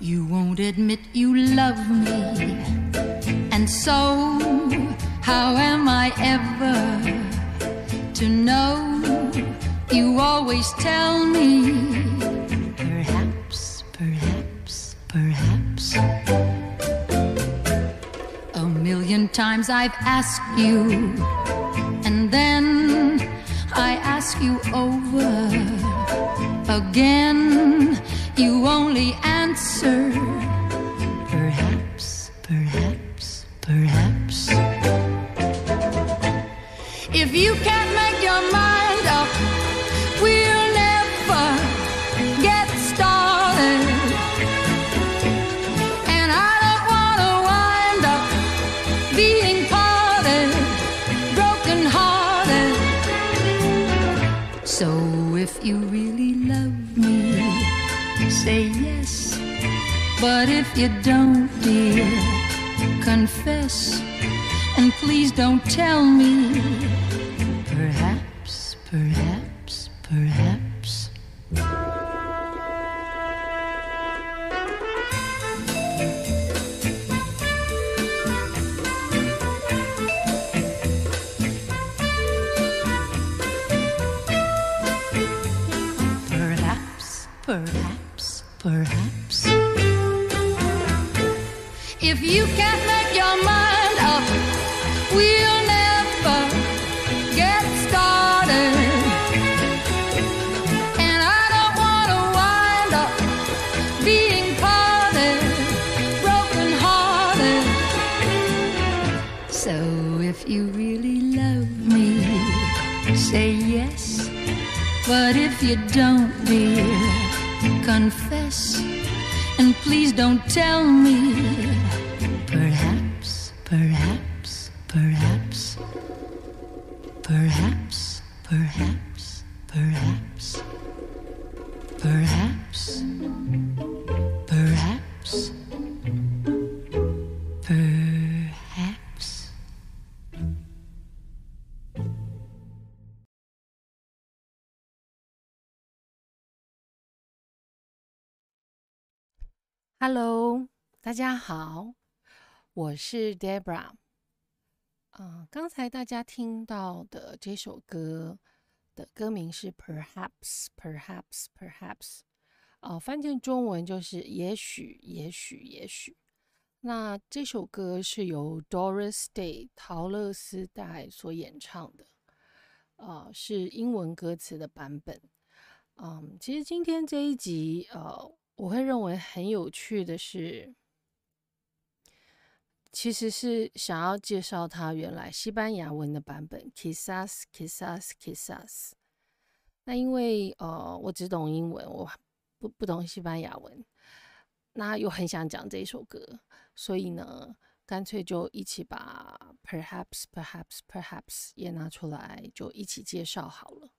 You won't admit you love me, and so how am I ever to know? You always tell me, perhaps, perhaps, perhaps. A million times I've asked you, and then I ask you over again. You only answer, But if you don't, dear, confess. And please don't tell me. Perhaps, perhaps, perhaps. Perhaps, perhaps, perhaps. Don't, dear, confess. And please don't tell me. Perhaps, perhaps, perhaps. Perhaps, perhaps, perhaps. Hello，大家好，我是 Debra。啊、刚才大家听到的这首歌的歌名是 Perhaps, Perhaps, Perhaps，啊、翻译成中文就是也许，也许，也许。那这首歌是由 Doris Day 陶乐斯代所演唱的，啊、是英文歌词的版本。嗯，其实今天这一集，呃，我会认为很有趣的是，其实是想要介绍它原来西班牙文的版本，Quizás Quizás Quizás。那因为呃，我只懂英文，我不不懂西班牙文，那又很想讲这首歌，所以呢，干脆就一起把 Perhaps Perhaps Perhaps 也拿出来，就一起介绍好了。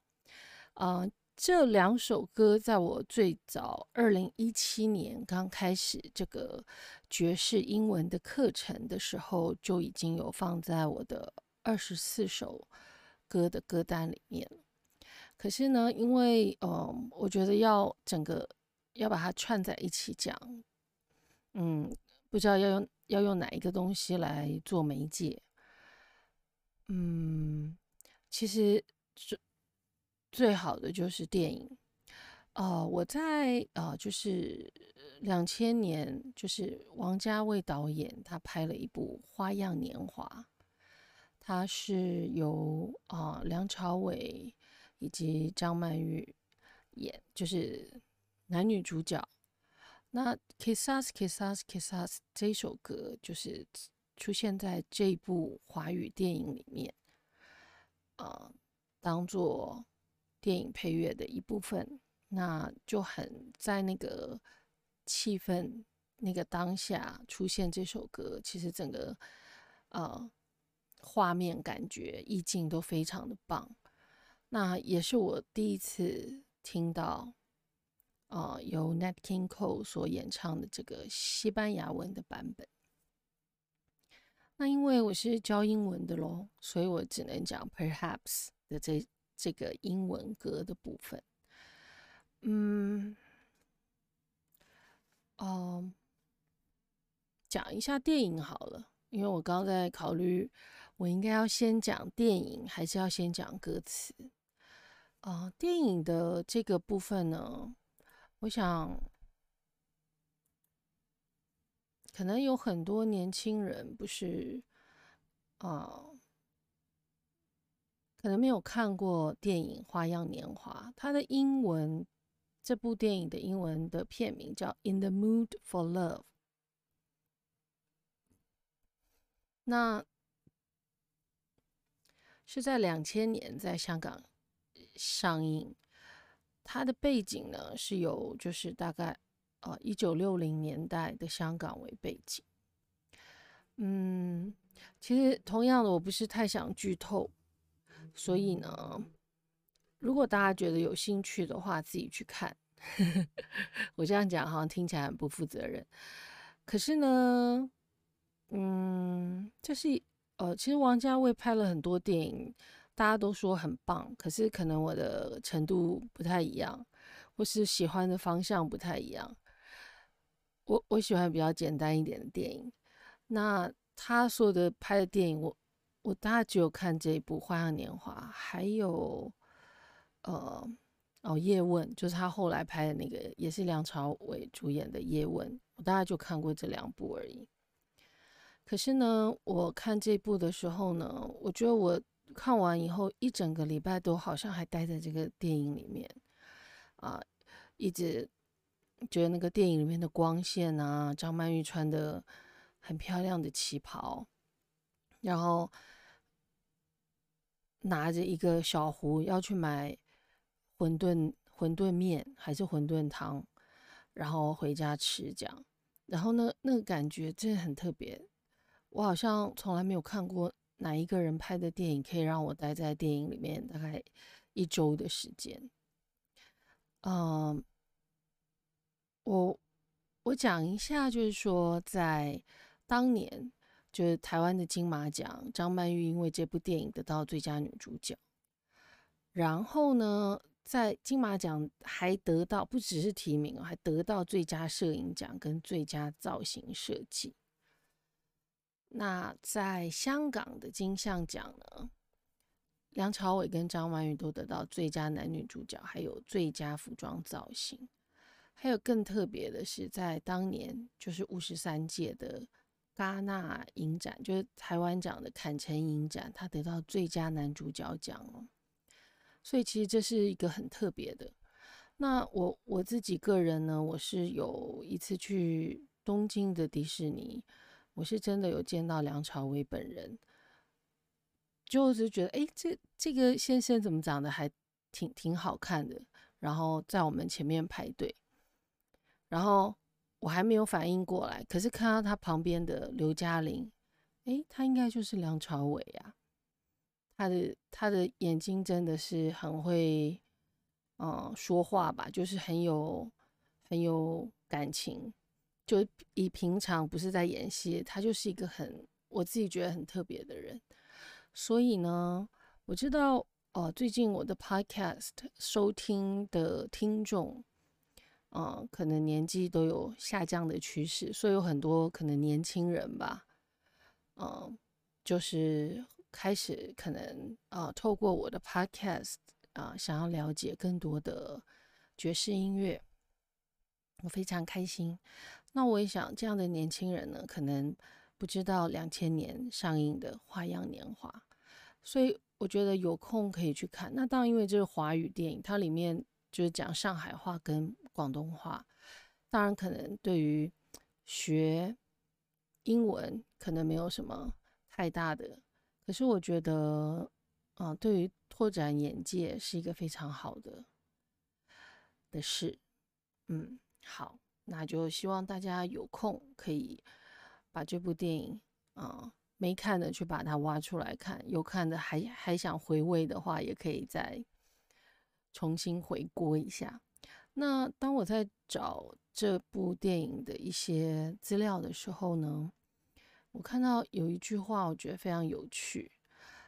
呃，这两首歌在我最早二零一七年刚开始这个爵士英文的课程的时候，就已经有放在我的二十四首歌的歌单里面。可是呢，因为嗯，我觉得要整个要把它串在一起讲，嗯，不知道要用要用哪一个东西来做媒介。嗯，其实最好的就是电影。呃，我在呃，就是两千年，就是王家卫导演他拍了一部《花样年华》，他是由啊、梁朝伟以及张曼玉演，就是男女主角。那《kiss us，kiss us，kiss us》这首歌就是出现在这部华语电影里面，呃，当做电影配乐的一部分，那就很在那个气氛、那个当下出现这首歌，其实整个呃画面感觉、意境都非常的棒。那也是我第一次听到，呃，由 Nat King Cole 所演唱的这个西班牙文的版本。那因为我是教英文的咯，所以我只能讲 Perhaps 的这这个英文歌的部分。嗯，嗯，讲一下电影好了，因为我刚刚在考虑，我应该要先讲电影，还是要先讲歌词。啊，电影的这个部分呢，我想可能有很多年轻人不是啊，可能没有看过电影《花样年华》，它的英文这部电影的英文的片名叫《In the Mood for Love》。那是在两千年在香港。上映，它的背景呢是由就是大概呃一九六零年代的香港为背景。嗯，其实同样的，我不是太想剧透，所以呢，如果大家觉得有兴趣的话，自己去看。我这样讲好像听起来很不负责任，可是呢，嗯，就是呃，其实王家卫拍了很多电影。大家都说很棒，可是可能我的程度不太一样，或是喜欢的方向不太一样。我我喜欢比较简单一点的电影。那他说的拍的电影，我我大概只有看这一部《花样年华》，还有呃哦《叶问》，就是他后来拍的那个，也是梁朝伟主演的《叶问》，我大概就看过这两部而已。可是呢，我看这部的时候呢，我觉得我。看完以后，一整个礼拜都好像还待在这个电影里面啊，一直觉得那个电影里面的光线啊，张曼玉穿的很漂亮的旗袍，然后拿着一个小壶要去买馄饨馄饨面还是馄饨汤，然后回家吃这样，然后呢，那个感觉真的很特别，我好像从来没有看过。哪一个人拍的电影可以让我待在电影里面大概一周的时间？嗯，我我讲一下，就是说在当年，就是台湾的金马奖，张曼玉因为这部电影得到最佳女主角，然后呢，在金马奖还得到不只是提名还得到最佳摄影奖跟最佳造型设计。那在香港的金像奖呢，梁朝伟跟张曼玉都得到最佳男女主角，还有最佳服装造型。还有更特别的是，在当年就是五十三届的戛纳影展，就是台湾奖的坎城影展，他得到最佳男主角奖哦。所以其实这是一个很特别的。那我我自己个人呢，我是有一次去东京的迪士尼。我是真的有见到梁朝伟本人，就是觉得，哎，这这个先生怎么长得还挺挺好看的？然后在我们前面排队，然后我还没有反应过来，可是看到他旁边的刘嘉玲，哎，他应该就是梁朝伟啊！他的他的眼睛真的是很会，嗯，说话吧，就是很有很有感情。就以平常不是在演戏，他就是一个很我自己觉得很特别的人。所以呢，我知道哦，最近我的 podcast 收听的听众，嗯，可能年纪都有下降的趋势，所以有很多可能年轻人吧，嗯，就是开始可能啊，透过我的 podcast 啊，想要了解更多的爵士音乐，我非常开心。那我也想，这样的年轻人呢，可能不知道两千年上映的《花样年华》，所以我觉得有空可以去看。那当然，因为这是华语电影，它里面就是讲上海话跟广东话，当然可能对于学英文可能没有什么太大的，可是我觉得，啊，对于拓展眼界是一个非常好的的事。嗯，好。那就希望大家有空可以把这部电影啊没看的去把它挖出来看，有看的还还想回味的话，也可以再重新回锅一下。那当我在找这部电影的一些资料的时候呢，我看到有一句话，我觉得非常有趣。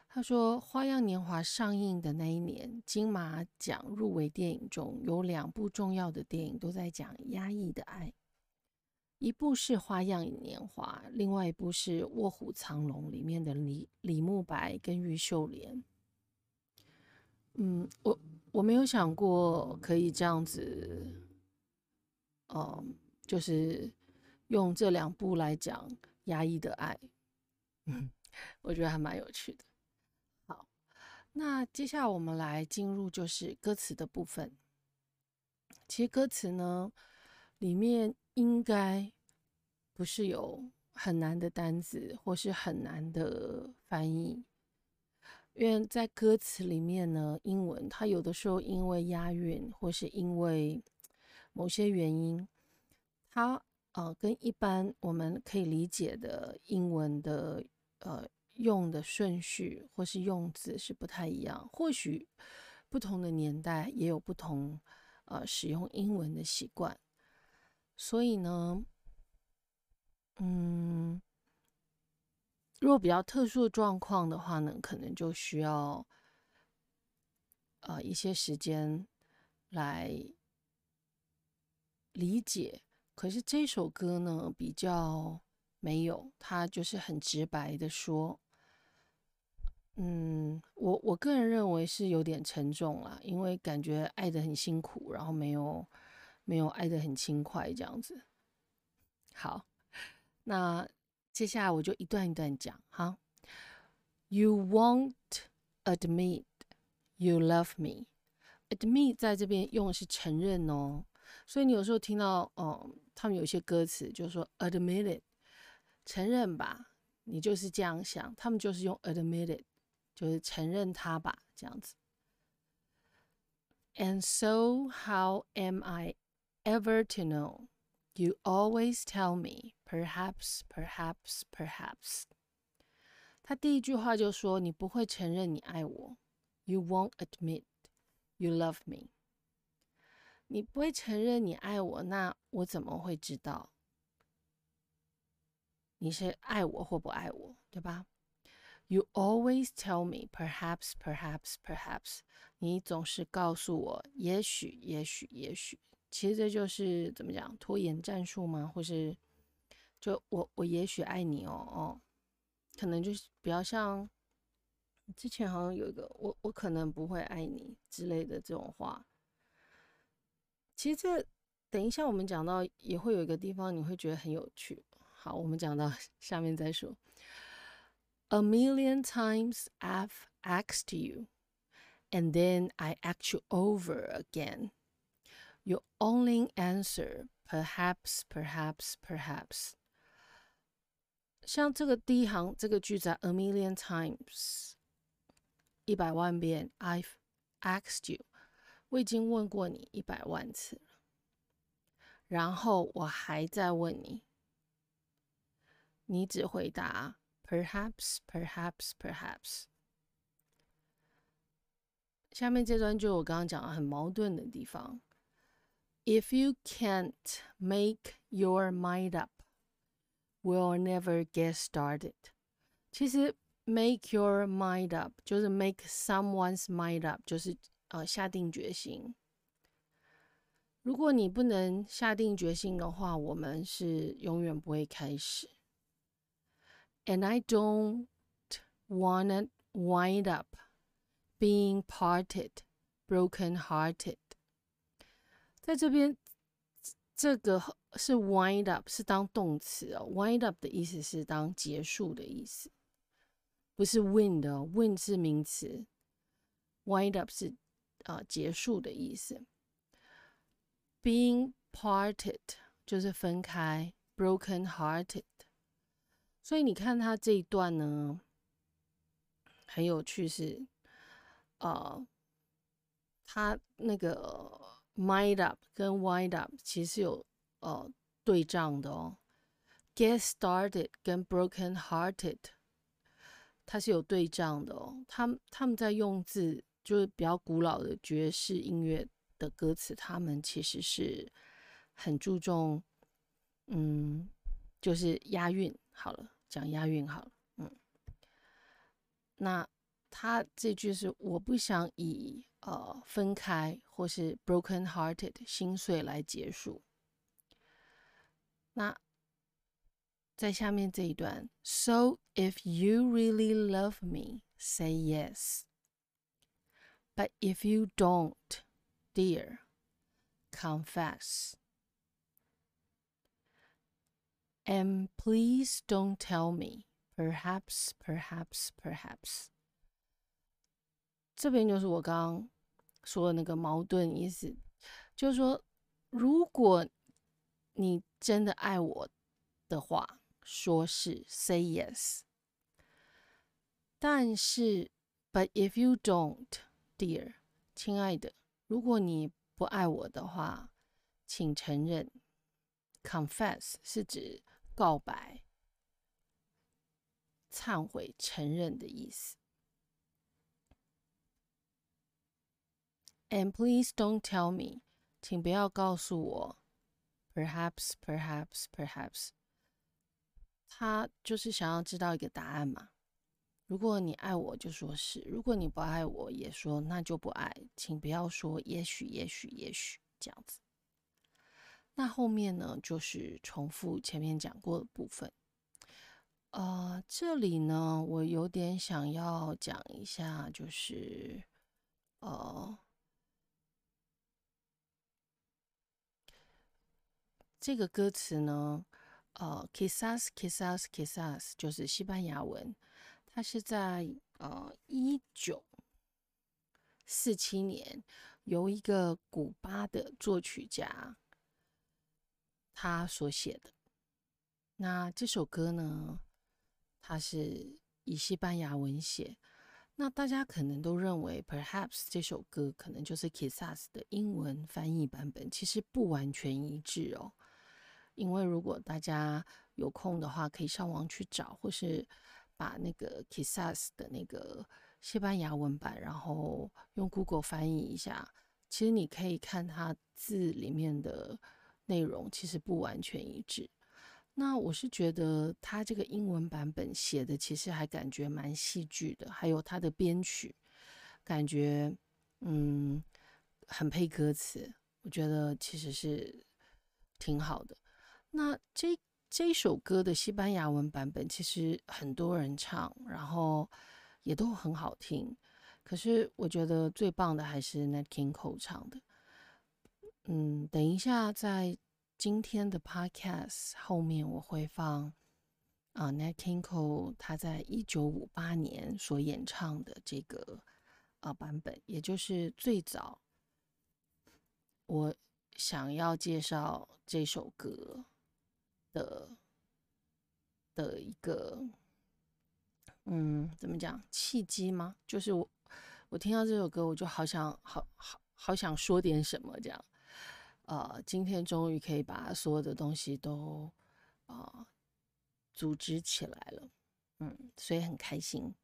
他说，《花样年华》上映的那一年，金马奖入围电影中有两部重要的电影都在讲压抑的爱。一部是《花样年华》，另外一部是《卧虎藏龙》里面的李李慕白跟玉秀莲。嗯，我我没有想过可以这样子，嗯，就是用这两部来讲压抑的爱，嗯，我觉得还蛮有趣的。好，那接下来我们来进入就是歌词的部分。其实歌词呢，里面应该不是有很难的单字或是很难的翻译，因为在歌词里面呢，英文它有的时候因为押韵或是因为某些原因，它呃跟一般我们可以理解的英文的呃用的顺序或是用字是不太一样，或许不同的年代也有不同。呃，使用英文的习惯，所以呢，嗯，如果比较特殊的状况的话呢，可能就需要呃一些时间来理解。可是这首歌呢，比较没有，它就是很直白的说。嗯，我我个人认为是有点沉重啦，因为感觉爱的很辛苦，然后没有没有爱的很轻快这样子。好，那接下来我就一段一段讲哈。You won't admit you love me. Admit 在这边用的是承认哦，所以你有时候听到哦，他们有些歌词就是说 admit it，承认吧，你就是这样想，他们就是用 admit it。就是承认他吧，这样子。And so, how am I ever to know? You always tell me, Perhaps, perhaps, perhaps. 他第一句话就说：“你不会承认你爱我。” You won't admit you love me. 你不会承认你爱我，那我怎么会知道你是爱我或不爱我，对吧？You always tell me, perhaps, perhaps, perhaps。你总是告诉我，也许，也许，也许。其实这就是怎么讲，拖延战术吗？或是，就我，我也许爱你哦，哦，可能就是比较像之前好像有一个，我，我可能不会爱你之类的这种话。其实这等一下我们讲到也会有一个地方你会觉得很有趣。好，我们讲到下面再说。A million times I've asked you, and then I ask you over again. Your only answer perhaps, perhaps, perhaps. 像这个第一行这个句子，a million times，一百万遍，I've asked you，我已经问过你一百万次了，然后我还在问你，你只回答 Perhaps, perhaps, perhaps。下面这段就我刚刚讲的很矛盾的地方。If you can't make your mind up, we'll never get started。其实 make your mind up 就是 make someone's mind up，就是呃下定决心。如果你不能下定决心的话，我们是永远不会开始。and I don't want to wind up being parted, broken hearted。在这边， 这个是 wind up，是当动词哦。wind up 的意思是当结束的意思，不是 win 的。win 是名词，wind up 是啊结束的意思。Being parted 就是分开，broken hearted 所以你看他这一段呢，很有趣，是呃，他那个 mind up 跟 wind up 其实有呃对仗的哦。Get started 跟 broken hearted 它是有对仗的哦。他们他们在用字就是比较古老的爵士音乐的歌词，他们其实是很注重，嗯，就是押韵。好了。讲押韵好了，嗯，那他这句是我不想以呃分开或是 broken hearted 心碎来结束。那 在下面这一段，So if you really love me, say yes. But if you don't, dear, confess. And please don't tell me, perhaps, perhaps, perhaps. 这边就是我刚刚说的那个矛盾意思，就是说，如果你真的爱我的话，说是 say yes。但是，but if you don't, dear，亲爱的，如果你不爱我的话，请承认。confess 是指告白、忏悔、承认的意思。And please don't tell me，请不要告诉我。Perhaps, perhaps, perhaps。他就是想要知道一个答案嘛。如果你爱我，就说是；如果你不爱我，也说那就不爱。请不要说也许，也许，也许这样子。那后面呢，就是重复前面讲过的部分。呃，这里呢，我有点想要讲一下，就是呃。这个歌词呢，呃，quizás quizás quizás 就是西班牙文，它是在呃一九四七年由一个古巴的作曲家他所写的。那这首歌呢，它是以西班牙文写。那大家可能都认为，perhaps 这首歌可能就是 quizás 的英文翻译版本，其实不完全一致哦。因为如果大家有空的话，可以上网去找，或是把那个 Kissas 的那个西班牙文版，然后用 Google 翻译一下。其实你可以看它字里面的内容，其实不完全一致。那我是觉得它这个英文版本写的其实还感觉蛮戏剧的，还有它的编曲，感觉嗯很配歌词，我觉得其实是挺好的。那这这首歌的西班牙文版本其实很多人唱，然后也都很好听。可是我觉得最棒的还是 Nat King Cole 唱的。嗯，等一下在今天的 Podcast 后面我会放啊 Nat King Cole 他在一九五八年所演唱的这个啊版本，也就是最早我想要介绍这首歌。的的一个，嗯，怎么讲契机吗？就是我我听到这首歌，我就好想好好好想说点什么，这样，呃，今天终于可以把所有的东西都啊组织起来了，嗯，所以很开心。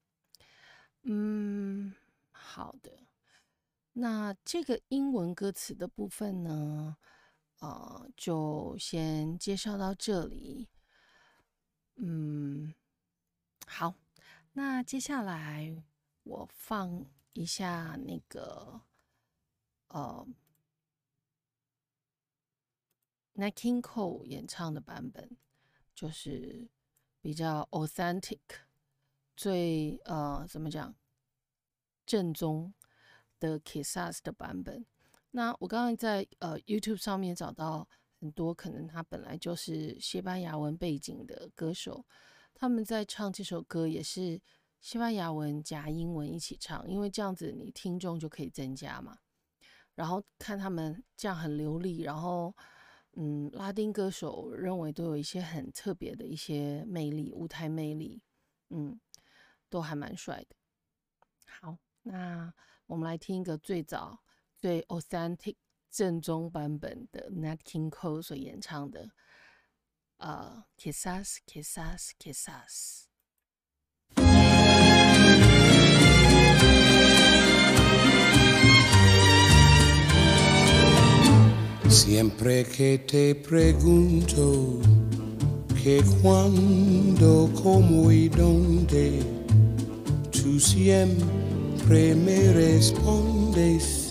嗯，好的，那这个英文歌词的部分呢？呃，就先介绍到这里。嗯，好，那接下来我放一下那个呃 n i k King Cole 演唱的版本，就是比较 authentic，最呃怎么讲正宗的 Kissas 的版本。那我刚刚在呃 YouTube 上面找到很多可能他本来就是西班牙文背景的歌手，他们在唱这首歌也是西班牙文加英文一起唱，因为这样子你听众就可以增加嘛。然后看他们这样很流利，然后嗯，拉丁歌手认为都有一些很特别的一些魅力，舞台魅力，嗯，都还蛮帅的。好，那我们来听一个最早。最 authentic 正宗版本的 Nat King Cole 所演唱的，呃，Quizás Quizás Quizás。Siempre que te pregunto que cuándo, cómo y dónde, tú siempre me respondes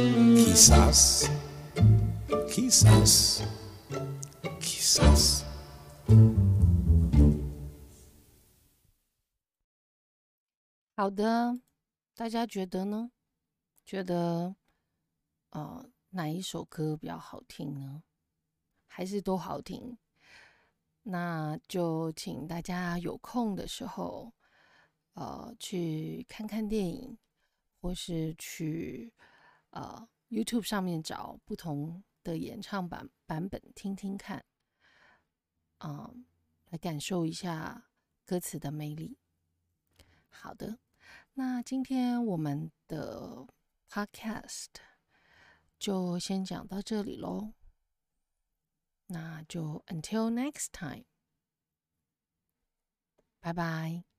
quizás, quizás. 好的，大家觉得呢？觉得呃哪一首歌比较好听呢？还是都好听？那就请大家有空的时候，呃，去看看电影，或是去呃 YouTube 上面找不同的演唱版版本听听看，啊、来感受一下歌词的魅力。好的，那今天我们的 Podcast 就先讲到这里喽。那就 Until next time，拜拜。